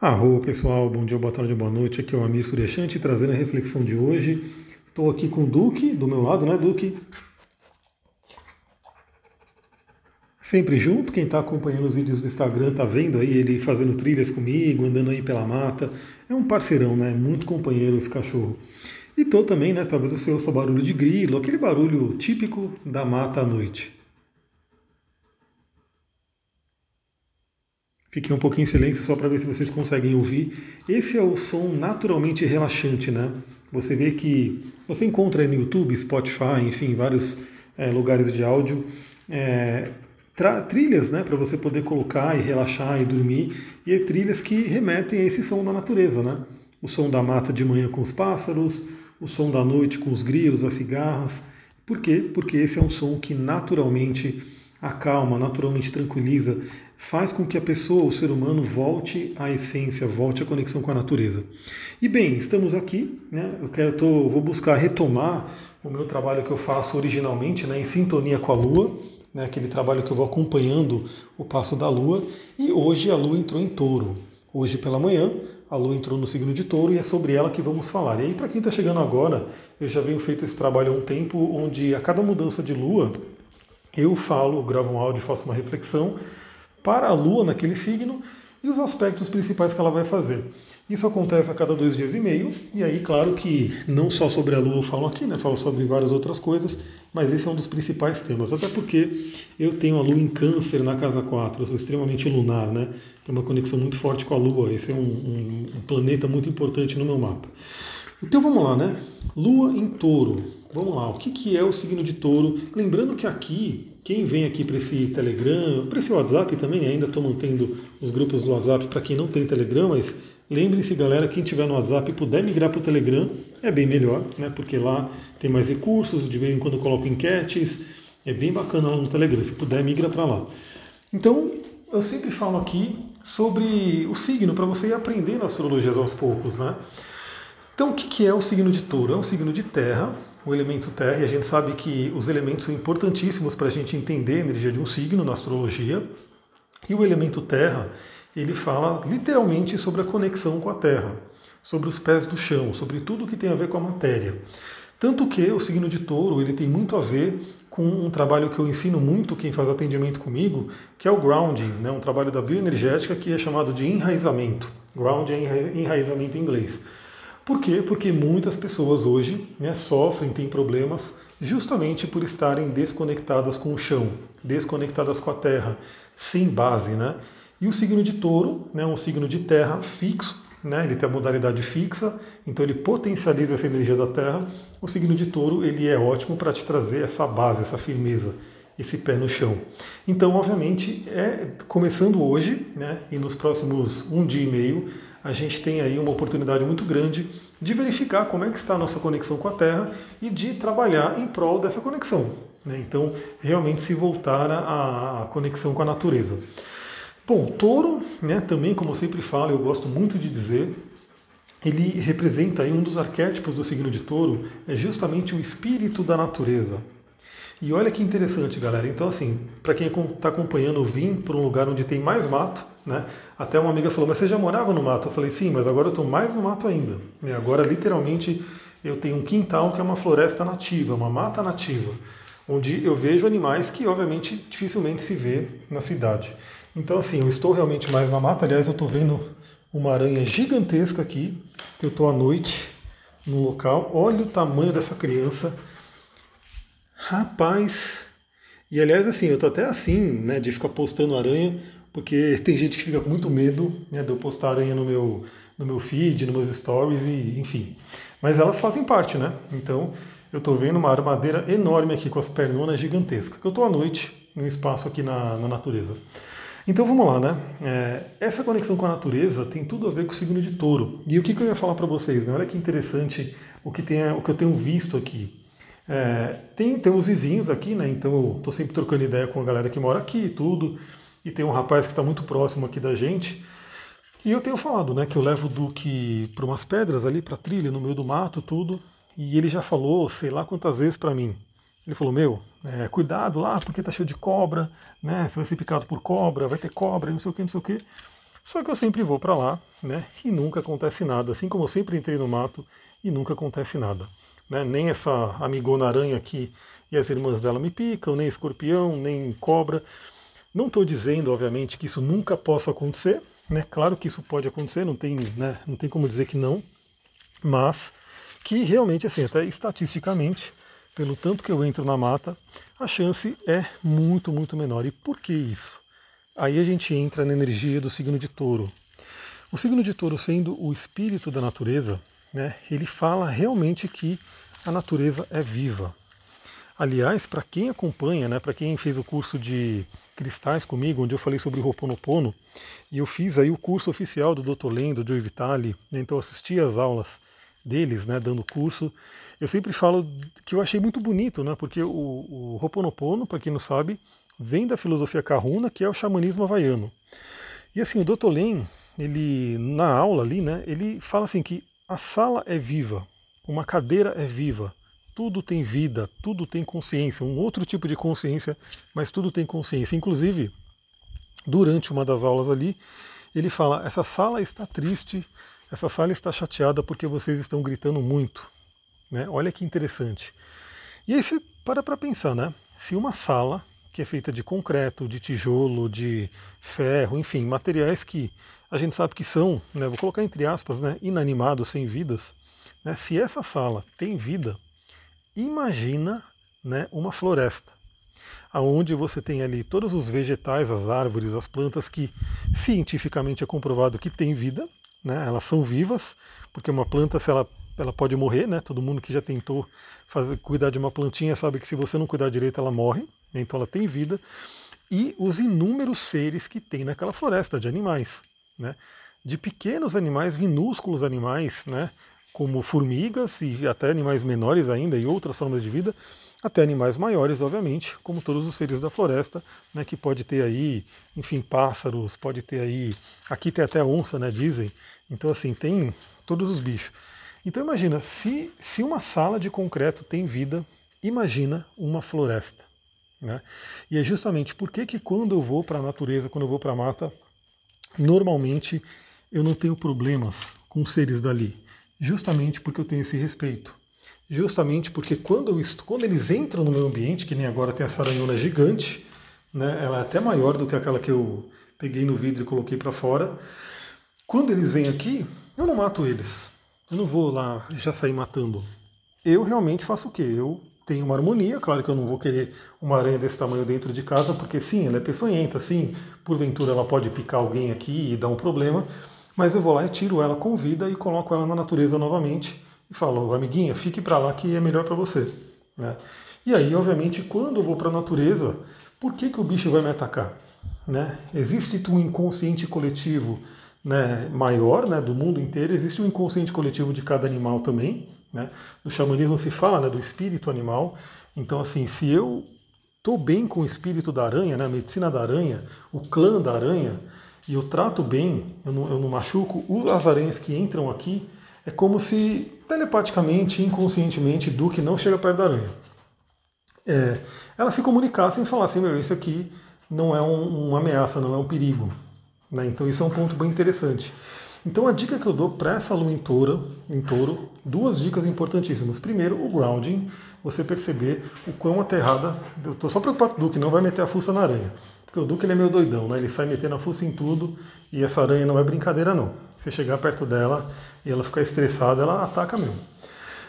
Arro pessoal, bom dia, boa tarde, boa noite. Aqui é o Amir Suryashanti trazendo a reflexão de hoje. Estou aqui com o Duque, do meu lado, né, Duque? Sempre junto, quem está acompanhando os vídeos do Instagram está vendo aí ele fazendo trilhas comigo, andando aí pela mata. É um parceirão, né? Muito companheiro esse cachorro. E tô também, né? Talvez você ouça barulho de grilo, aquele barulho típico da mata à noite. Fiquei um pouquinho em silêncio só para ver se vocês conseguem ouvir. Esse é o som naturalmente relaxante, né? Você vê que você encontra no YouTube, Spotify, enfim, vários é, lugares de áudio, é, trilhas, né, para você poder colocar e relaxar e dormir, e é trilhas que remetem a esse som da natureza, né? O som da mata de manhã com os pássaros, o som da noite com os grilos, as cigarras. Por quê? Porque esse é um som que naturalmente acalma, naturalmente tranquiliza, faz com que a pessoa, o ser humano, volte à essência, volte à conexão com a natureza. E bem, estamos aqui, né? Eu quero, tô, vou buscar retomar o meu trabalho que eu faço originalmente, né, em sintonia com a Lua, né, aquele trabalho que eu vou acompanhando o passo da Lua. E hoje a Lua entrou em Touro. Hoje pela manhã a Lua entrou no signo de Touro e é sobre ela que vamos falar. E aí para quem está chegando agora, eu já venho feito esse trabalho há um tempo, onde a cada mudança de Lua eu falo, gravo um áudio, faço uma reflexão para a Lua naquele signo e os aspectos principais que ela vai fazer. Isso acontece a cada dois dias e meio, e aí, claro que não só sobre a Lua eu falo aqui, né? Falo sobre várias outras coisas, mas esse é um dos principais temas. Até porque eu tenho a Lua em Câncer na casa 4, eu sou extremamente lunar, né? Tenho uma conexão muito forte com a Lua, esse é um, um, um planeta muito importante no meu mapa. Então vamos lá, né? Lua em touro. Vamos lá, o que, que é o signo de touro? Lembrando que aqui quem vem aqui para esse Telegram, para esse WhatsApp também, ainda estou mantendo os grupos do WhatsApp para quem não tem Telegram, mas lembrem-se, galera, quem tiver no WhatsApp e puder migrar para o Telegram, é bem melhor, né? Porque lá tem mais recursos, de vez em quando eu coloco enquetes, é bem bacana lá no Telegram. Se puder, migra para lá. Então, eu sempre falo aqui sobre o signo, para você ir aprendendo astrologia aos poucos, né? Então, o que é o signo de touro? É um signo de terra, o elemento terra, e a gente sabe que os elementos são importantíssimos para a gente entender a energia de um signo na astrologia. E o elemento terra, ele fala literalmente sobre a conexão com a terra, sobre os pés do chão, sobre tudo que tem a ver com a matéria. Tanto que o signo de touro, ele tem muito a ver com um trabalho que eu ensino muito quem faz atendimento comigo, que é o grounding, né? um trabalho da bioenergética que é chamado de enraizamento. Grounding é enraizamento em inglês. Por quê? Porque muitas pessoas hoje né, sofrem, têm problemas justamente por estarem desconectadas com o chão, desconectadas com a terra, sem base, né? E o signo de touro né, é um signo de terra fixo, né, ele tem a modalidade fixa, então ele potencializa essa energia da terra. O signo de touro ele é ótimo para te trazer essa base, essa firmeza, esse pé no chão. Então, obviamente, é começando hoje, né, e nos próximos um dia e meio, a gente tem aí uma oportunidade muito grande de verificar como é que está a nossa conexão com a Terra e de trabalhar em prol dessa conexão. Né? Então, realmente se voltar à, conexão com a natureza. Bom, touro, né, também, como eu sempre falo, eu gosto muito de dizer, ele representa aí um dos arquétipos do signo de touro, é justamente o espírito da natureza. E olha que interessante, galera. Então, assim, para quem está acompanhando, eu vim para um lugar onde tem mais mato, né? Até uma amiga falou, mas você já morava no mato? Eu falei, sim, mas agora eu estou mais no mato ainda. E agora, literalmente, eu tenho um quintal que é uma floresta nativa, uma mata nativa, onde eu vejo animais que, obviamente, dificilmente se vê na cidade. Então, assim, eu estou realmente mais na mata. Aliás, eu estou vendo uma aranha gigantesca aqui, que eu estou à noite no local. Olha o tamanho dessa criança. Rapaz! E aliás, assim, eu tô até assim, né, de ficar postando aranha, porque tem gente que fica com muito medo né, de eu postar aranha no meu, no meu feed, nos meus stories, e enfim. Mas elas fazem parte, né? Então, eu tô vendo uma armadeira enorme aqui com as pernonas gigantescas, que eu tô à noite, num espaço aqui na, na natureza. Então vamos lá, né? É, essa conexão com a natureza tem tudo a ver com o signo de touro. E o que, que eu ia falar para vocês? Né? Olha que interessante o que, tem, o que eu tenho visto aqui. É, tem, tem os vizinhos aqui, né? Então eu estou sempre trocando ideia com a galera que mora aqui e tudo. E tem um rapaz que está muito próximo aqui da gente. E eu tenho falado, né, que eu levo o Duque para umas pedras ali, para trilha, no meio do mato, tudo. E ele já falou, sei lá quantas vezes para mim. Ele falou, meu, é, cuidado lá, porque tá cheio de cobra, né? Você vai ser picado por cobra, vai ter cobra, não sei o que, não sei o que. Só que eu sempre vou para lá, né? E nunca acontece nada. Assim como eu sempre entrei no mato e nunca acontece nada. Né? Nem essa amigona aranha aqui e as irmãs dela me picam, nem escorpião, nem cobra. Não estou dizendo, obviamente, que isso nunca possa acontecer. Né? Claro que isso pode acontecer, não tem, né? não tem como dizer que não. Mas que realmente, assim, até estatisticamente, pelo tanto que eu entro na mata, a chance é muito, muito menor. E por que isso? Aí a gente entra na energia do signo de touro. O signo de touro, sendo o espírito da natureza, né, ele fala realmente que a natureza é viva. Aliás, para quem acompanha, né, para quem fez o curso de cristais comigo, onde eu falei sobre o Ho'oponopono, e eu fiz aí o curso oficial do Dr. Len, do Joe Vitale, né, então eu assisti as aulas deles, né, dando curso. Eu sempre falo que eu achei muito bonito, né, porque o, o Ho'oponopono, para quem não sabe, vem da filosofia Kahuna, que é o xamanismo havaiano. E assim, o Dr. Len, ele na aula ali, né, ele fala assim que a sala é viva, uma cadeira é viva, tudo tem vida, tudo tem consciência, um outro tipo de consciência, mas tudo tem consciência. Inclusive, durante uma das aulas ali, ele fala: essa sala está triste, essa sala está chateada porque vocês estão gritando muito. Né? Olha que interessante. E aí você para para pensar, né? Se uma sala que é feita de concreto, de tijolo, de ferro, enfim, materiais que a gente sabe que são, né, vou colocar entre aspas, né, inanimados, sem vidas, né, se essa sala tem vida, imagina né, uma floresta, aonde você tem ali todos os vegetais, as árvores, as plantas que cientificamente é comprovado que tem vida, né, elas são vivas, porque uma planta, se ela, ela pode morrer, né, todo mundo que já tentou fazer, cuidar de uma plantinha sabe que se você não cuidar direito ela morre, então ela tem vida, e os inúmeros seres que tem naquela floresta de animais, né? de pequenos animais, minúsculos animais, né? como formigas e até animais menores ainda e outras formas de vida, até animais maiores, obviamente, como todos os seres da floresta, né, que pode ter aí, enfim, pássaros, pode ter aí, aqui tem até onça, né, dizem. Então assim, tem todos os bichos. Então imagina, se, se uma sala de concreto tem vida, imagina uma floresta. Né? E é justamente por que, que quando eu vou para a natureza, quando eu vou para a mata, normalmente eu não tenho problemas com seres dali. Justamente porque eu tenho esse respeito. Justamente porque quando, eu, quando eles entram no meu ambiente, que nem agora tem essa aranhona gigante, né, ela é até maior do que aquela que eu peguei no vidro e coloquei para fora. Quando eles vêm aqui, eu não mato eles. Eu não vou lá já sair matando. Eu realmente faço o quê? Eu tem uma harmonia. Claro que eu não vou querer uma aranha desse tamanho dentro de casa, porque sim, ela é peçonhenta, sim, porventura ela pode picar alguém aqui e dar um problema, mas eu vou lá e tiro ela com vida e coloco ela na natureza novamente e falo, amiguinha, fique para lá que é melhor para você. Né? E aí, obviamente, quando eu vou para a natureza, por que, que o bicho vai me atacar? Né? Existe um inconsciente coletivo né, maior né, do mundo inteiro, existe um inconsciente coletivo de cada animal também, né? No xamanismo se fala né, do espírito animal. Então, assim, se eu estou bem com o espírito da aranha, né, a medicina da aranha, o clã da aranha, e eu trato bem, eu não, eu não machuco as aranhas que entram aqui, é como se telepaticamente, inconscientemente, Duque não chega perto da aranha. É, elas se comunicassem e falassem, meu, isso aqui não é um, uma ameaça, não é um perigo. Né? Então isso é um ponto bem interessante. Então a dica que eu dou para essa lua em touro, em touro, duas dicas importantíssimas. Primeiro, o grounding, você perceber o quão aterrada. Eu estou só preocupado com o Duque, não vai meter a fuça na aranha. Porque o Duque ele é meio doidão, né? Ele sai metendo a fuça em tudo e essa aranha não é brincadeira não. Se chegar perto dela e ela ficar estressada, ela ataca mesmo.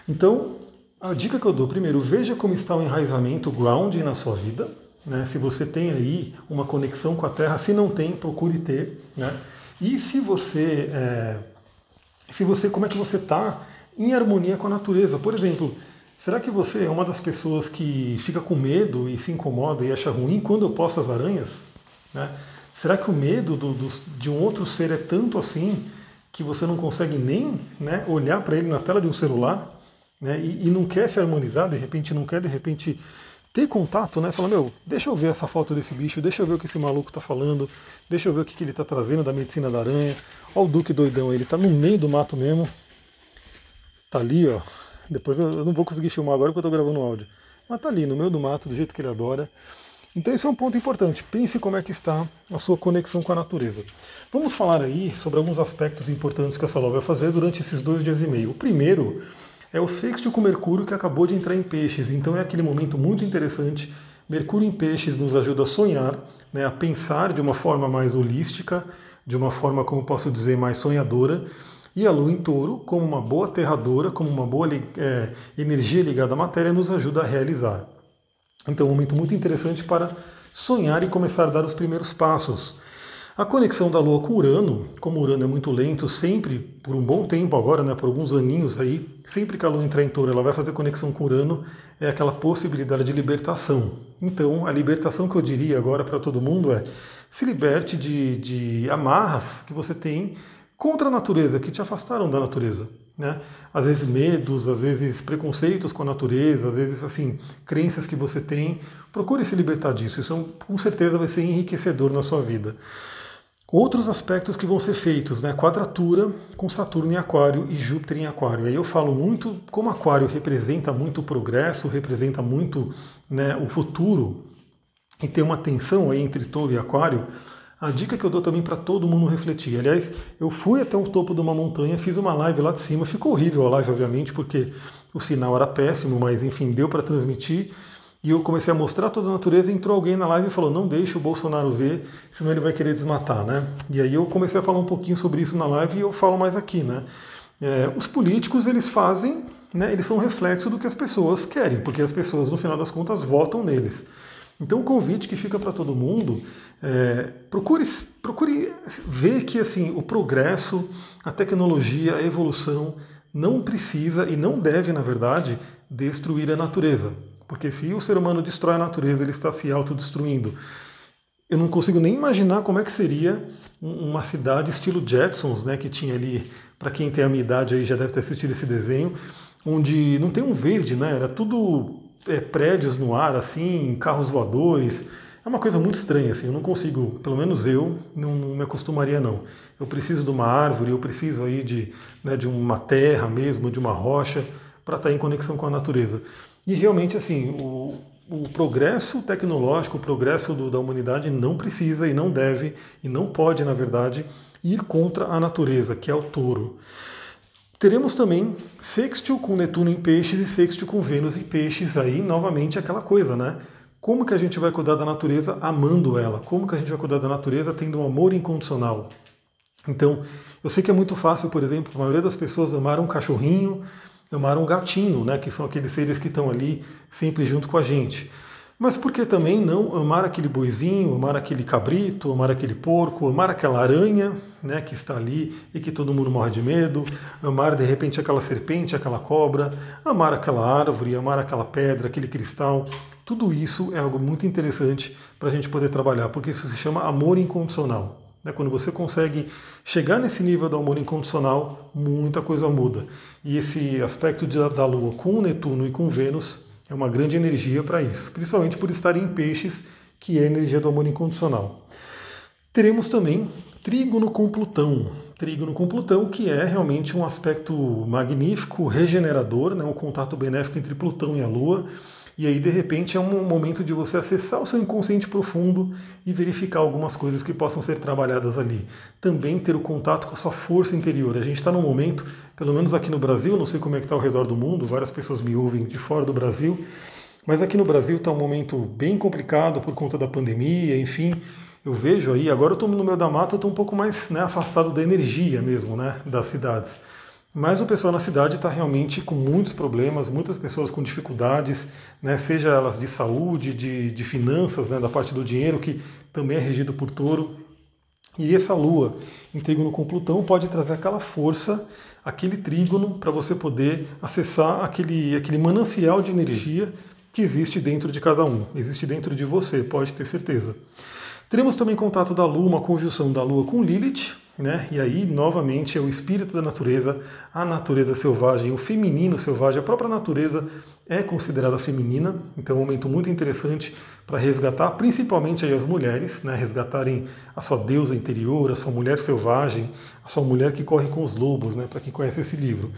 Então, a dica que eu dou, primeiro, veja como está o enraizamento, o grounding na sua vida. Né? Se você tem aí uma conexão com a Terra, se não tem, procure ter. Né? E se você, é, se você, como é que você está em harmonia com a natureza? Por exemplo, será que você é uma das pessoas que fica com medo e se incomoda e acha ruim quando eu posto as aranhas? Né? Será que o medo do, do, de um outro ser é tanto assim que você não consegue nem né, olhar para ele na tela de um celular né, e, e, não quer se harmonizar, de repente não quer, de repente ter contato, né? Falar, meu, deixa eu ver essa foto desse bicho, deixa eu ver o que esse maluco tá falando, deixa eu ver o que, que ele tá trazendo da medicina da aranha. Olha o Duque doidão, ele tá no meio do mato mesmo. Tá ali, ó. Depois eu não vou conseguir filmar agora porque eu tô gravando áudio. Mas tá ali, no meio do mato, do jeito que ele adora. Então esse é um ponto importante. Pense como é que está a sua conexão com a natureza. Vamos falar aí sobre alguns aspectos importantes que essa Lua vai fazer durante esses dois dias e meio. O primeiro é o sexto com Mercúrio que acabou de entrar em peixes, então é aquele momento muito interessante. Mercúrio em peixes nos ajuda a sonhar, né, a pensar de uma forma mais holística, de uma forma, como posso dizer, mais sonhadora. E a Lua em touro, como uma boa aterradora, como uma boa é, energia ligada à matéria, nos ajuda a realizar. Então, é um momento muito interessante para sonhar e começar a dar os primeiros passos. A conexão da Lua com Urano, como Urano é muito lento, sempre, por um bom tempo agora, né, por alguns aninhos aí, sempre que a Lua entrar em touro, ela vai fazer conexão com Urano, é aquela possibilidade de libertação. Então, a libertação que eu diria agora para todo mundo é se liberte de, de amarras que você tem contra a natureza, que te afastaram da natureza. Né? Às vezes medos, às vezes preconceitos com a natureza, às vezes assim crenças que você tem. Procure se libertar disso. Isso com certeza vai ser enriquecedor na sua vida. Outros aspectos que vão ser feitos, né? Quadratura com Saturno em Aquário e Júpiter em Aquário. Aí eu falo muito, como Aquário representa muito o progresso, representa muito né, o futuro, e tem uma tensão aí entre Touro e Aquário, a dica que eu dou também para todo mundo refletir. Aliás, eu fui até o topo de uma montanha, fiz uma live lá de cima, ficou horrível a live, obviamente, porque o sinal era péssimo, mas enfim, deu para transmitir. E eu comecei a mostrar toda a natureza, entrou alguém na live e falou: não deixe o Bolsonaro ver, senão ele vai querer desmatar, né? E aí eu comecei a falar um pouquinho sobre isso na live e eu falo mais aqui, né? É, os políticos eles fazem, né? Eles são reflexo do que as pessoas querem, porque as pessoas no final das contas votam neles. Então o convite que fica para todo mundo é, procure, procure ver que assim o progresso, a tecnologia, a evolução não precisa e não deve, na verdade, destruir a natureza. Porque se o ser humano destrói a natureza, ele está se autodestruindo. Eu não consigo nem imaginar como é que seria uma cidade estilo Jetsons, né, que tinha ali, para quem tem a minha idade aí já deve ter assistido esse desenho, onde não tem um verde, né, era tudo é, prédios no ar, assim, carros voadores. É uma coisa muito estranha, assim, eu não consigo, pelo menos eu, não, não me acostumaria não. Eu preciso de uma árvore, eu preciso aí de, né, de uma terra mesmo, de uma rocha, para estar em conexão com a natureza. E realmente, assim, o, o progresso tecnológico, o progresso do, da humanidade não precisa e não deve e não pode, na verdade, ir contra a natureza, que é o touro. Teremos também sextil com Netuno em peixes e sextil com Vênus em peixes, aí novamente aquela coisa, né? Como que a gente vai cuidar da natureza amando ela? Como que a gente vai cuidar da natureza tendo um amor incondicional? Então, eu sei que é muito fácil, por exemplo, a maioria das pessoas amar um cachorrinho, amar um gatinho, né, que são aqueles seres que estão ali sempre junto com a gente. Mas por que também não amar aquele boizinho, amar aquele cabrito, amar aquele porco, amar aquela aranha né, que está ali e que todo mundo morre de medo, amar de repente aquela serpente, aquela cobra, amar aquela árvore, amar aquela pedra, aquele cristal. Tudo isso é algo muito interessante para a gente poder trabalhar, porque isso se chama amor incondicional. Né? Quando você consegue chegar nesse nível do amor incondicional, muita coisa muda. E esse aspecto da Lua com Netuno e com Vênus é uma grande energia para isso, principalmente por estar em peixes, que é a energia do amor incondicional. Teremos também trígono com Plutão. Trígono com Plutão, que é realmente um aspecto magnífico, regenerador, né? um contato benéfico entre Plutão e a Lua e aí, de repente, é um momento de você acessar o seu inconsciente profundo e verificar algumas coisas que possam ser trabalhadas ali. Também ter o contato com a sua força interior. A gente está num momento, pelo menos aqui no Brasil, não sei como é que está ao redor do mundo, várias pessoas me ouvem de fora do Brasil, mas aqui no Brasil está um momento bem complicado por conta da pandemia, enfim. Eu vejo aí, agora eu estou no meio da mata, eu estou um pouco mais né, afastado da energia mesmo, né, das cidades. Mas o pessoal na cidade está realmente com muitos problemas, muitas pessoas com dificuldades, né, seja elas de saúde, de, de finanças, né, da parte do dinheiro, que também é regido por touro. E essa lua em trígono com Plutão pode trazer aquela força, aquele trígono, para você poder acessar aquele, aquele manancial de energia que existe dentro de cada um, existe dentro de você, pode ter certeza. Teremos também contato da Lua, uma conjunção da Lua com Lilith, né? E aí, novamente, é o espírito da natureza, a natureza selvagem, o feminino selvagem, a própria natureza é considerada feminina, então é um momento muito interessante para resgatar, principalmente as mulheres, né, resgatarem a sua deusa interior, a sua mulher selvagem, a sua mulher que corre com os lobos, né, para quem conhece esse livro.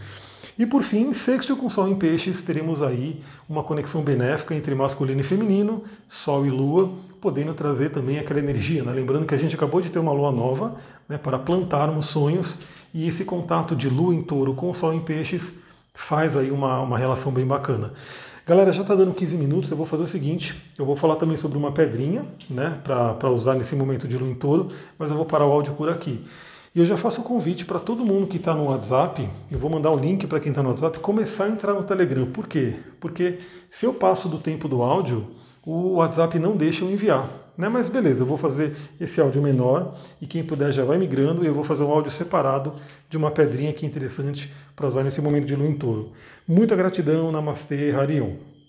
E por fim, sexto com Sol em Peixes, teremos aí uma conexão benéfica entre masculino e feminino, Sol e Lua, podendo trazer também aquela energia. Né? Lembrando que a gente acabou de ter uma lua nova né, para plantarmos sonhos, e esse contato de Lua em touro com Sol em Peixes faz aí uma, uma relação bem bacana. Galera, já está dando 15 minutos, eu vou fazer o seguinte, eu vou falar também sobre uma pedrinha, né, para usar nesse momento de lua em touro, mas eu vou parar o áudio por aqui. E eu já faço o convite para todo mundo que está no WhatsApp, eu vou mandar o link para quem está no WhatsApp, começar a entrar no Telegram. Por quê? Porque se eu passo do tempo do áudio, o WhatsApp não deixa eu enviar. Né? Mas beleza, eu vou fazer esse áudio menor e quem puder já vai migrando e eu vou fazer um áudio separado de uma pedrinha que é interessante para usar nesse momento de lua em touro. Muita gratidão, Namastê, Harion.